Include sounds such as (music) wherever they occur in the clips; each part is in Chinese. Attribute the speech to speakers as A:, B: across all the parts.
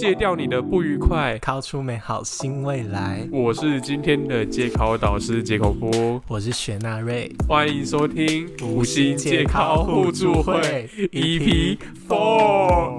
A: 戒掉你的不愉快，
B: 烤出美好新未来。
A: 我是今天的戒考导师杰口波，
B: 我是雪纳瑞，
A: 欢迎收听五星戒考互助会 EP Four。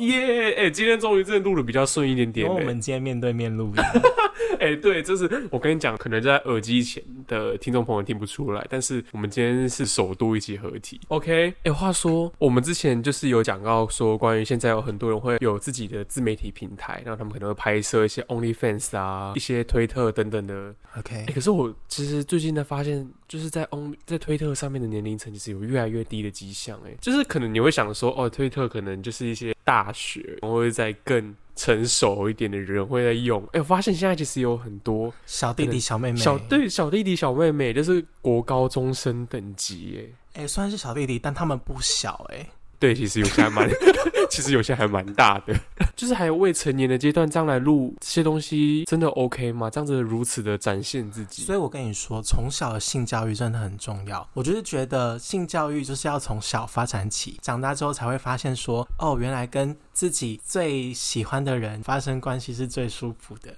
A: 耶！哎，今天终于真的录的比较顺一点点。
B: 我们今天面对面录音。(laughs) (laughs)
A: 哎，对，就是我跟你讲，可能在耳机前的听众朋友听不出来，但是我们今天是首都一起合体。OK，哎，话说我们之前就是有讲到说，关于现在有很多人会有自己的自媒体平台，然后他们可能会拍摄一些 OnlyFans 啊、一些推特等等的。
B: OK，
A: 哎，可是我其实最近在发现，就是在 On 在推特上面的年龄层其实有越来越低的迹象。哎，就是可能你会想说，哦，推特可能就是一些大学，或会在更。成熟一点的人会在用，哎，我发现现在其实有很多
B: 小弟弟、小妹妹，
A: 小对小弟弟、小妹妹，就是国高中生等级，
B: 哎，哎，虽然是小弟弟，但他们不小，哎。
A: 对，其实有些还蛮，(laughs) 其实有些还蛮大的，就是还有未成年的阶段，这样来录这些东西，真的 OK 吗？这样子如此的展现自己，
B: 所以我跟你说，从小的性教育真的很重要。我就是觉得性教育就是要从小发展起，长大之后才会发现说，哦，原来跟自己最喜欢的人发生关系是最舒服的。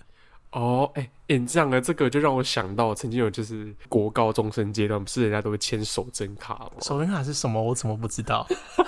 A: 哦，哎，哎，这样的这个就让我想到，曾经有就是国高中生阶段，不是人家都会签手真卡吗？
B: 手真卡是什么？我怎么不知道？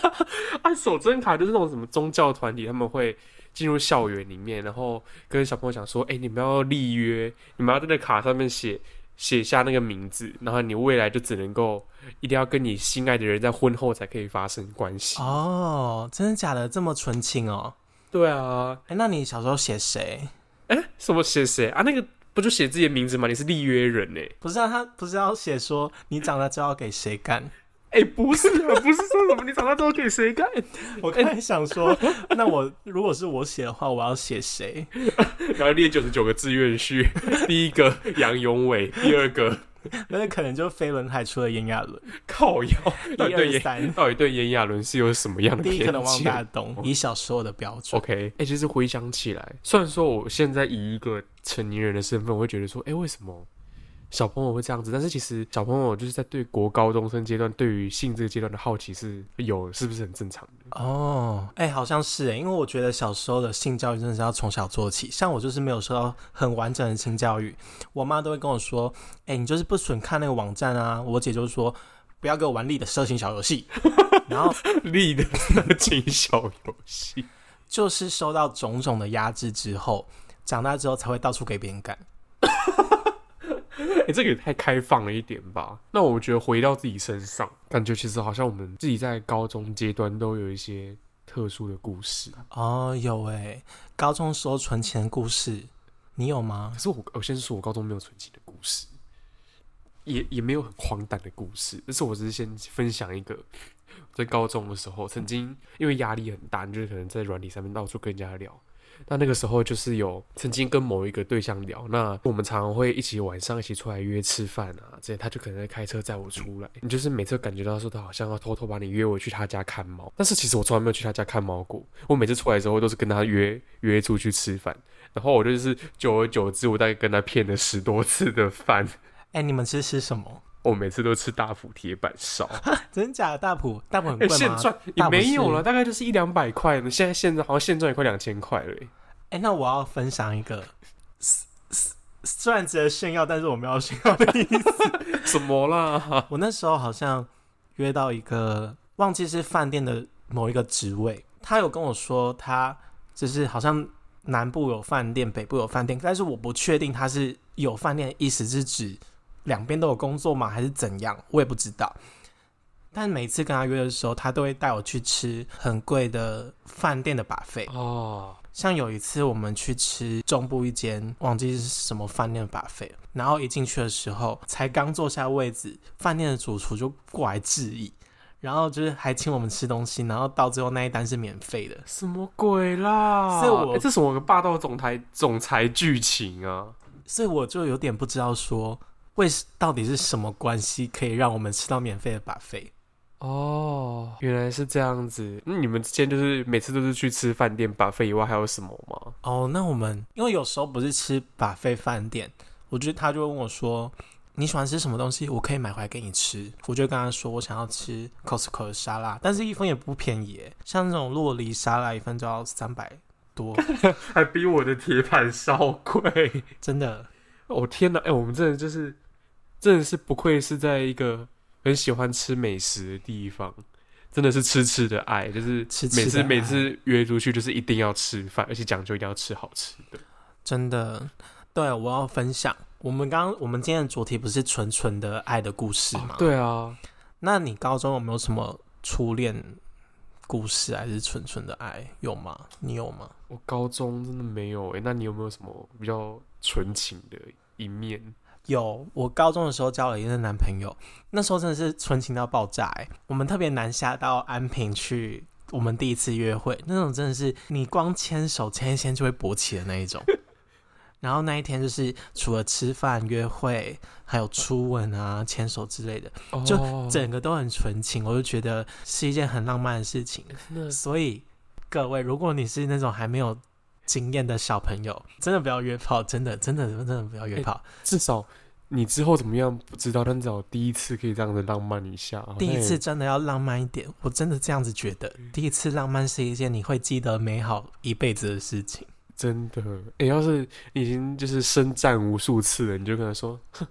B: (laughs)
A: 啊，手真卡就是那种什么宗教团体，他们会进入校园里面，然后跟小朋友讲说，哎，你们要立约，你们要在那卡上面写写下那个名字，然后你未来就只能够一定要跟你心爱的人在婚后才可以发生关系。
B: 哦，真的假的？这么纯情哦？
A: 对啊，
B: 哎，那你小时候写谁？
A: 哎，什么写谁啊？那个不就写自己的名字吗？你是立约人呢？
B: 不是啊，他不是要写说你长大之后给谁干？
A: 哎，不是啊，不是说什么你长大之后给谁干？(laughs)
B: 我刚才想说，那我如果是我写的话，我要写谁？(laughs)
A: 然后列九十九个志愿序，第一个杨永伟，第二个。
B: 那可能就飞轮海出了炎亚纶，
A: 靠腰。
B: 一二三，
A: 到底对炎亚纶是有什么样的
B: 第一可能王大东，以小时候的标准。
A: OK，哎，其实回想起来，虽然说我现在以一个成年人的身份，我会觉得说，哎，为什么？小朋友会这样子，但是其实小朋友就是在对国高中生阶段对于性这个阶段的好奇是有，是不是很正常的？
B: 哦，哎，好像是哎，因为我觉得小时候的性教育真的是要从小做起。像我就是没有受到很完整的性教育，我妈都会跟我说：“哎，你就是不准看那个网站啊。”我姐就说：“不要给我玩力的色情小游戏。(laughs) ”然后
A: 力的色情小游戏，
B: 就是受到种种的压制之后，长大之后才会到处给别人干。
A: 哎，(laughs) 这个也太开放了一点吧？那我觉得回到自己身上，感觉其实好像我们自己在高中阶段都有一些特殊的故事
B: 哦。有哎，高中时候存钱的故事，你有吗？
A: 可是我我先说，我高中没有存钱的故事，也也没有很荒诞的故事。但是我只是先分享一个，在高中的时候，曾经因为压力很大，就是可能在软体上面到处跟人家聊。那那个时候就是有曾经跟某一个对象聊，那我们常常会一起晚上一起出来约吃饭啊，这些他就可能在开车载我出来。你就是每次感觉到说他好像要偷偷把你约我去他家看猫，但是其实我从来没有去他家看猫过。我每次出来之后都是跟他约约出去吃饭，然后我就是久而久之，我大概跟他骗了十多次的饭。
B: 哎，你们吃吃什么？
A: 我每次都吃大埔铁板烧，(laughs)
B: 真假的大埔大埔很贵吗？
A: 现赚也没有了，大概就是一两百块。现在现在好像现赚也快两千块了。
B: 哎，那我要分享一个，虽然值得炫耀，但是我没有炫耀的意思。(laughs)
A: 什么啦？(laughs)
B: 我那时候好像约到一个忘记是饭店的某一个职位，他有跟我说他就是好像南部有饭店，北部有饭店，但是我不确定他是有饭店的意思是指。两边都有工作吗？还是怎样？我也不知道。但每次跟他约的时候，他都会带我去吃很贵的饭店的把费哦。像有一次我们去吃中部一间，忘记是什么饭店的把费，然后一进去的时候，才刚坐下位置，饭店的主厨就过来致意，然后就是还请我们吃东西，然后到最后那一单是免费的。
A: 什么鬼啦？
B: 所以我
A: 这什么霸道总裁总裁剧情啊？
B: 所以我就有点不知道说。为到底是什么关系可以让我们吃到免费的把费？
A: 哦，原来是这样子。那你们之间就是每次都是去吃饭店把费以外还有什么吗？
B: 哦，那我们因为有时候不是吃把费饭店，我觉得他就问我说。你喜欢吃什么东西？我可以买回来给你吃。我就跟他说，我想要吃 Costco 的沙拉，但是一份也不便宜，像那种洛梨沙拉，一份就要三百多，(laughs)
A: 还比我的铁板烧贵，
B: 真的。
A: 哦天哪！哎，我们真的就是，真的是不愧是在一个很喜欢吃美食的地方，真的是吃吃的爱，就是每次每次约出去就是一定要吃饭，而且讲究一定要吃好吃的，
B: 真的。对，我要分享。我们刚刚，我们今天的主题不是纯纯的爱的故事吗？
A: 对啊。
B: 那你高中有没有什么初恋故事，还是纯纯的爱？有吗？你有吗？
A: 我高中真的没有诶。那你有没有什么比较纯情的一面？
B: 有，我高中的时候交了一个男朋友，那时候真的是纯情到爆炸哎。我们特别南下到安平去，我们第一次约会，那种真的是你光牵手牵一牵就会勃起的那一种。(laughs) 然后那一天就是除了吃饭、约会，还有初吻啊、牵手之类的，就整个都很纯情，我就觉得是一件很浪漫的事情。所以各位，如果你是那种还没有经验的小朋友，真的不要约炮，真的、真的、真的不要约炮。
A: 至少你之后怎么样不知道，但至少第一次可以这样子浪漫一下。
B: 第一次真的要浪漫一点，我真的这样子觉得。第一次浪漫是一件你会记得美好一辈子的事情。
A: 真的，哎，要是你已经就是深战无数次了，你就跟他说，哼，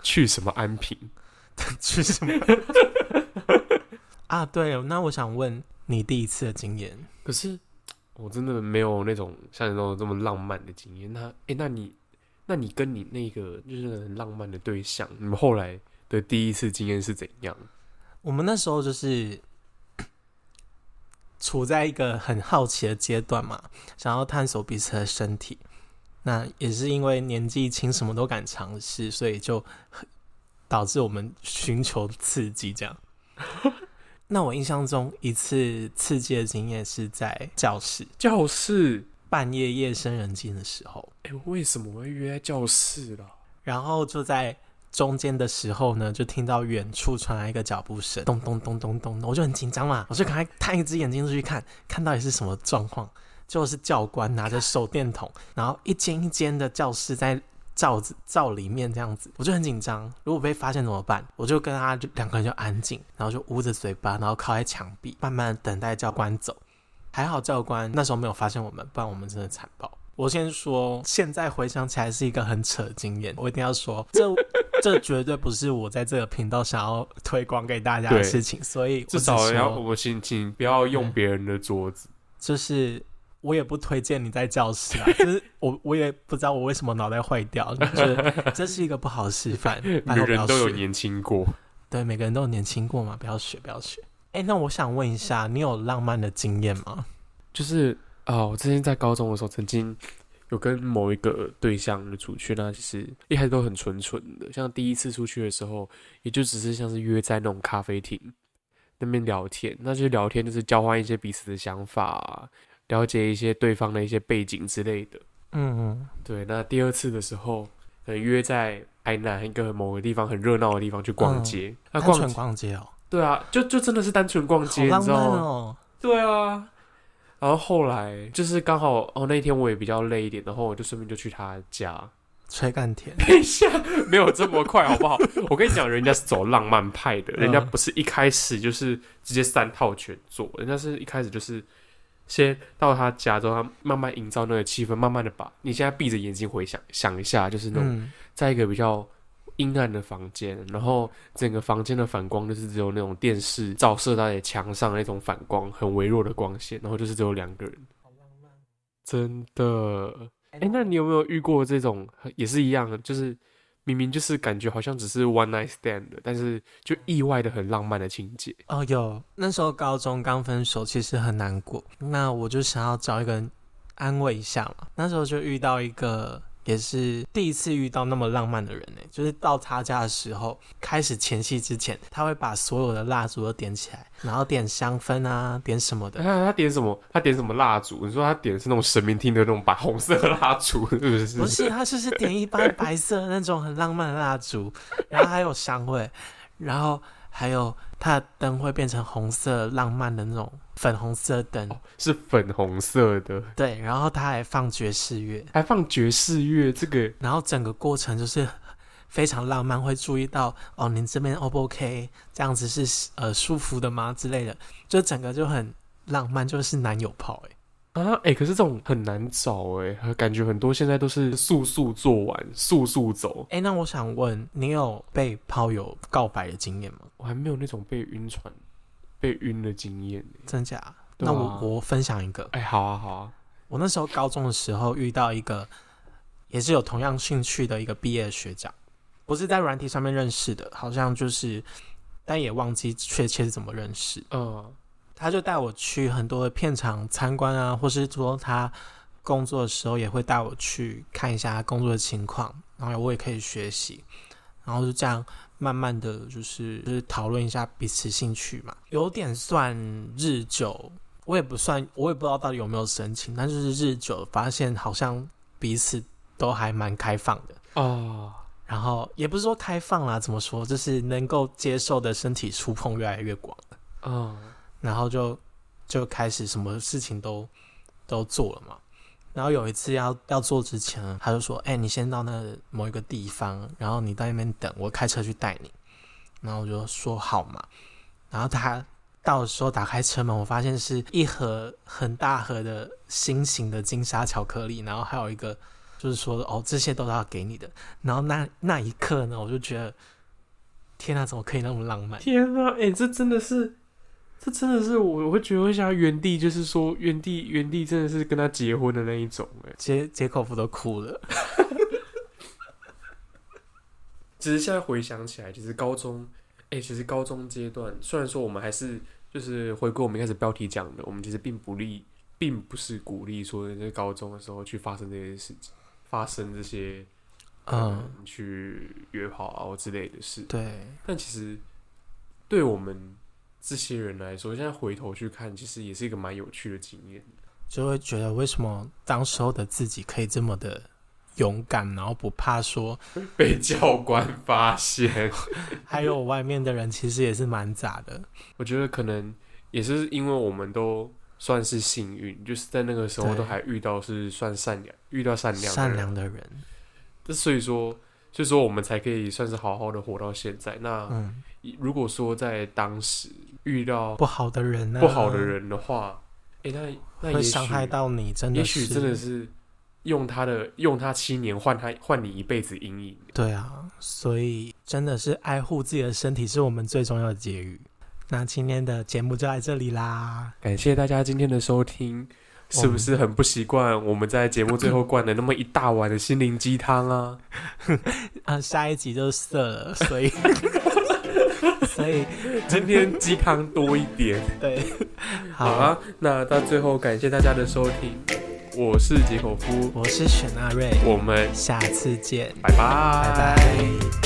A: 去什么安平，(laughs)
B: 去什么？(laughs) 啊，对，那我想问你第一次的经验。
A: 可是我真的没有那种像你那种这么浪漫的经验。那，哎，那你，那你跟你那个就是很浪漫的对象，你们后来的第一次经验是怎样？
B: 我们那时候就是。处在一个很好奇的阶段嘛，想要探索彼此的身体。那也是因为年纪轻，什么都敢尝试，所以就导致我们寻求刺激。这样。那我印象中一次刺激的经验是在教室，
A: 教室
B: 半夜夜深人静的时候。
A: 哎，为什么会约在教室了？
B: 然后就在。中间的时候呢，就听到远处传来一个脚步声，咚咚咚咚咚，我就很紧张嘛，我就赶快探一只眼睛出去看，看到底是什么状况。就是教官拿着手电筒，然后一间一间的教室在罩子罩里面这样子，我就很紧张。如果被发现怎么办？我就跟他就两个人就安静，然后就捂着嘴巴，然后靠在墙壁，慢慢等待教官走。还好教官那时候没有发现我们，不然我们真的惨爆。我先说，现在回想起来是一个很扯的经验，我一定要说这。这绝对不是我在这个频道想要推广给大家的事情，所以
A: 至少要我请请不要用别人的桌子。
B: 就是我也不推荐你在教室啊，就是我我也不知道我为什么脑袋坏掉，就是 (laughs) 这是一个不好的示范。(laughs) 每
A: 个人都有年轻过，
B: 对，每个人都有年轻过嘛，不要学，不要学。哎，那我想问一下，你有浪漫的经验吗？
A: 就是啊，我之前在高中的时候曾经。有跟某一个对象出去，那其实一开始都很纯纯的。像第一次出去的时候，也就只是像是约在那种咖啡厅那边聊天，那就聊天就是交换一些彼此的想法，了解一些对方的一些背景之类的。嗯嗯，对。那第二次的时候，约在台南一个某个地方很热闹的地方去逛街，
B: 单纯逛街哦。
A: 对啊，就就真的是单纯逛街，
B: 你知道吗？
A: 对啊。然后后来就是刚好哦，那天我也比较累一点，然后我就顺便就去他家
B: 吹干甜。
A: 等一下，(laughs) 没有这么快，好不好？我跟你讲，人家是走浪漫派的，人家不是一开始就是直接三套全做，人家是一开始就是先到他家之后，慢慢营造那个气氛，慢慢的把你现在闭着眼睛回想想一下，就是那种在一个比较。阴暗的房间，然后整个房间的反光就是只有那种电视照射在墙上那种反光，很微弱的光线，然后就是只有两个人，真的。哎，那你有没有遇过这种也是一样的，就是明明就是感觉好像只是 one night stand 的，但是就意外的很浪漫的情节？
B: 哦，有，那时候高中刚分手，其实很难过，那我就想要找一个人安慰一下嘛，那时候就遇到一个。也是第一次遇到那么浪漫的人呢，就是到他家的时候，开始前戏之前，他会把所有的蜡烛都点起来，然后点香氛啊，点什么的。
A: 他他点什么？他点什么蜡烛？你说他点的是那种神明厅的那种白红色蜡烛，是不是？
B: 不是，他就是点一般白色那种很浪漫的蜡烛，然后还有香味，然后还有他的灯会变成红色浪漫的那种粉红色灯，
A: 哦，是粉红色的，
B: 对，然后他还放爵士乐，
A: 还放爵士乐，这个
B: 然后整个过程就是非常浪漫，会注意到哦，您这边 O 不 OK？这样子是呃舒服的吗之类的，就整个就很浪漫，就是男友炮哎、
A: 啊，哎、可是这种很难找哎、感觉很多现在都是速速做完，速速走。
B: 哎、那我想问，你有被炮友告白的经验吗？
A: 我还没有那种被晕船、被晕的经验、欸。
B: 真假？
A: 啊
B: 那我我分享一个，
A: 哎、好啊，好啊，
B: 我那时候高中的时候遇到一个也是有同样兴趣的一个毕业学长，不是在软体上面认识的，好像就是，但也忘记确切是怎么认识。
A: 嗯
B: 他就带我去很多的片场参观啊，或是说他工作的时候也会带我去看一下他工作的情况，然后我也可以学习，然后就这样慢慢的就是就是讨论一下彼此兴趣嘛，有点算日久，我也不算，我也不知道到底有没有深情，但就是日久发现好像彼此都还蛮开放的。
A: 哦，
B: 然后也不是说开放啦，怎么说，就是能够接受的身体触碰越来越广。
A: 嗯
B: 然后就就开始什么事情都都做了嘛。然后有一次要要做之前，他就说：“哎、你先到那某一个地方，然后你在那边等，我开车去带你。”然后我就说好嘛。然后他到时候打开车门，我发现是一盒很大盒的心形的金沙巧克力，然后还有一个就是说哦，这些都是要给你的。然后那那一刻呢，我就觉得天哪，怎么可以那么浪漫？
A: 天啊，哎、这真的是，这真的是我我会觉得会想要原地，就是说原地原地真的是跟他结婚的那一种哎、
B: 杰杰口服都哭了。(laughs)
A: 其实现在回想起来，其实高中，哎、其实高中阶段，虽然说我们还是就是回归我们一开始标题讲的，我们其实并不利，并不是鼓励说在高中的时候去发生这些事情，发生这些
B: 嗯，
A: 去约炮啊或之类的事。
B: 对，
A: 但其实对我们这些人来说，现在回头去看，其实也是一个蛮有趣的经验。
B: 就会觉得为什么当时候的自己可以这么的勇敢，然后不怕说，(laughs)
A: 被教官发现，(laughs)
B: 还有外面的人其实也是蛮杂的。
A: 我觉得可能也是因为我们都算是幸运，就是在那个时候都还遇到是算善良，遇到善良的人
B: 善良的人，
A: 这所以说，所以说我们才可以算是好好的活到现在。那
B: 嗯，
A: 如果说在当时遇到
B: 不好的人呢、
A: 不好的人的话，诶，那那也
B: 会伤害到你，真的
A: 也，许真的是用他的用他七年换他换你一辈子阴影。
B: 对啊，所以真的是爱护自己的身体是我们最重要的结语。那今天的节目就在这里啦，
A: 感谢大家今天的收听，是不是很不习惯我们在节目最后灌了那么一大碗的心灵鸡汤啊？
B: 啊，(laughs) 下一集就色了，所以 (laughs) (laughs) 所以
A: 今天鸡汤多一点。(laughs)
B: 对，(laughs)
A: 好啊，那到最后感谢大家的收听，我是杰口夫，
B: 我是雪纳瑞，
A: 我们
B: 下次见，
A: 拜拜，
B: 拜拜。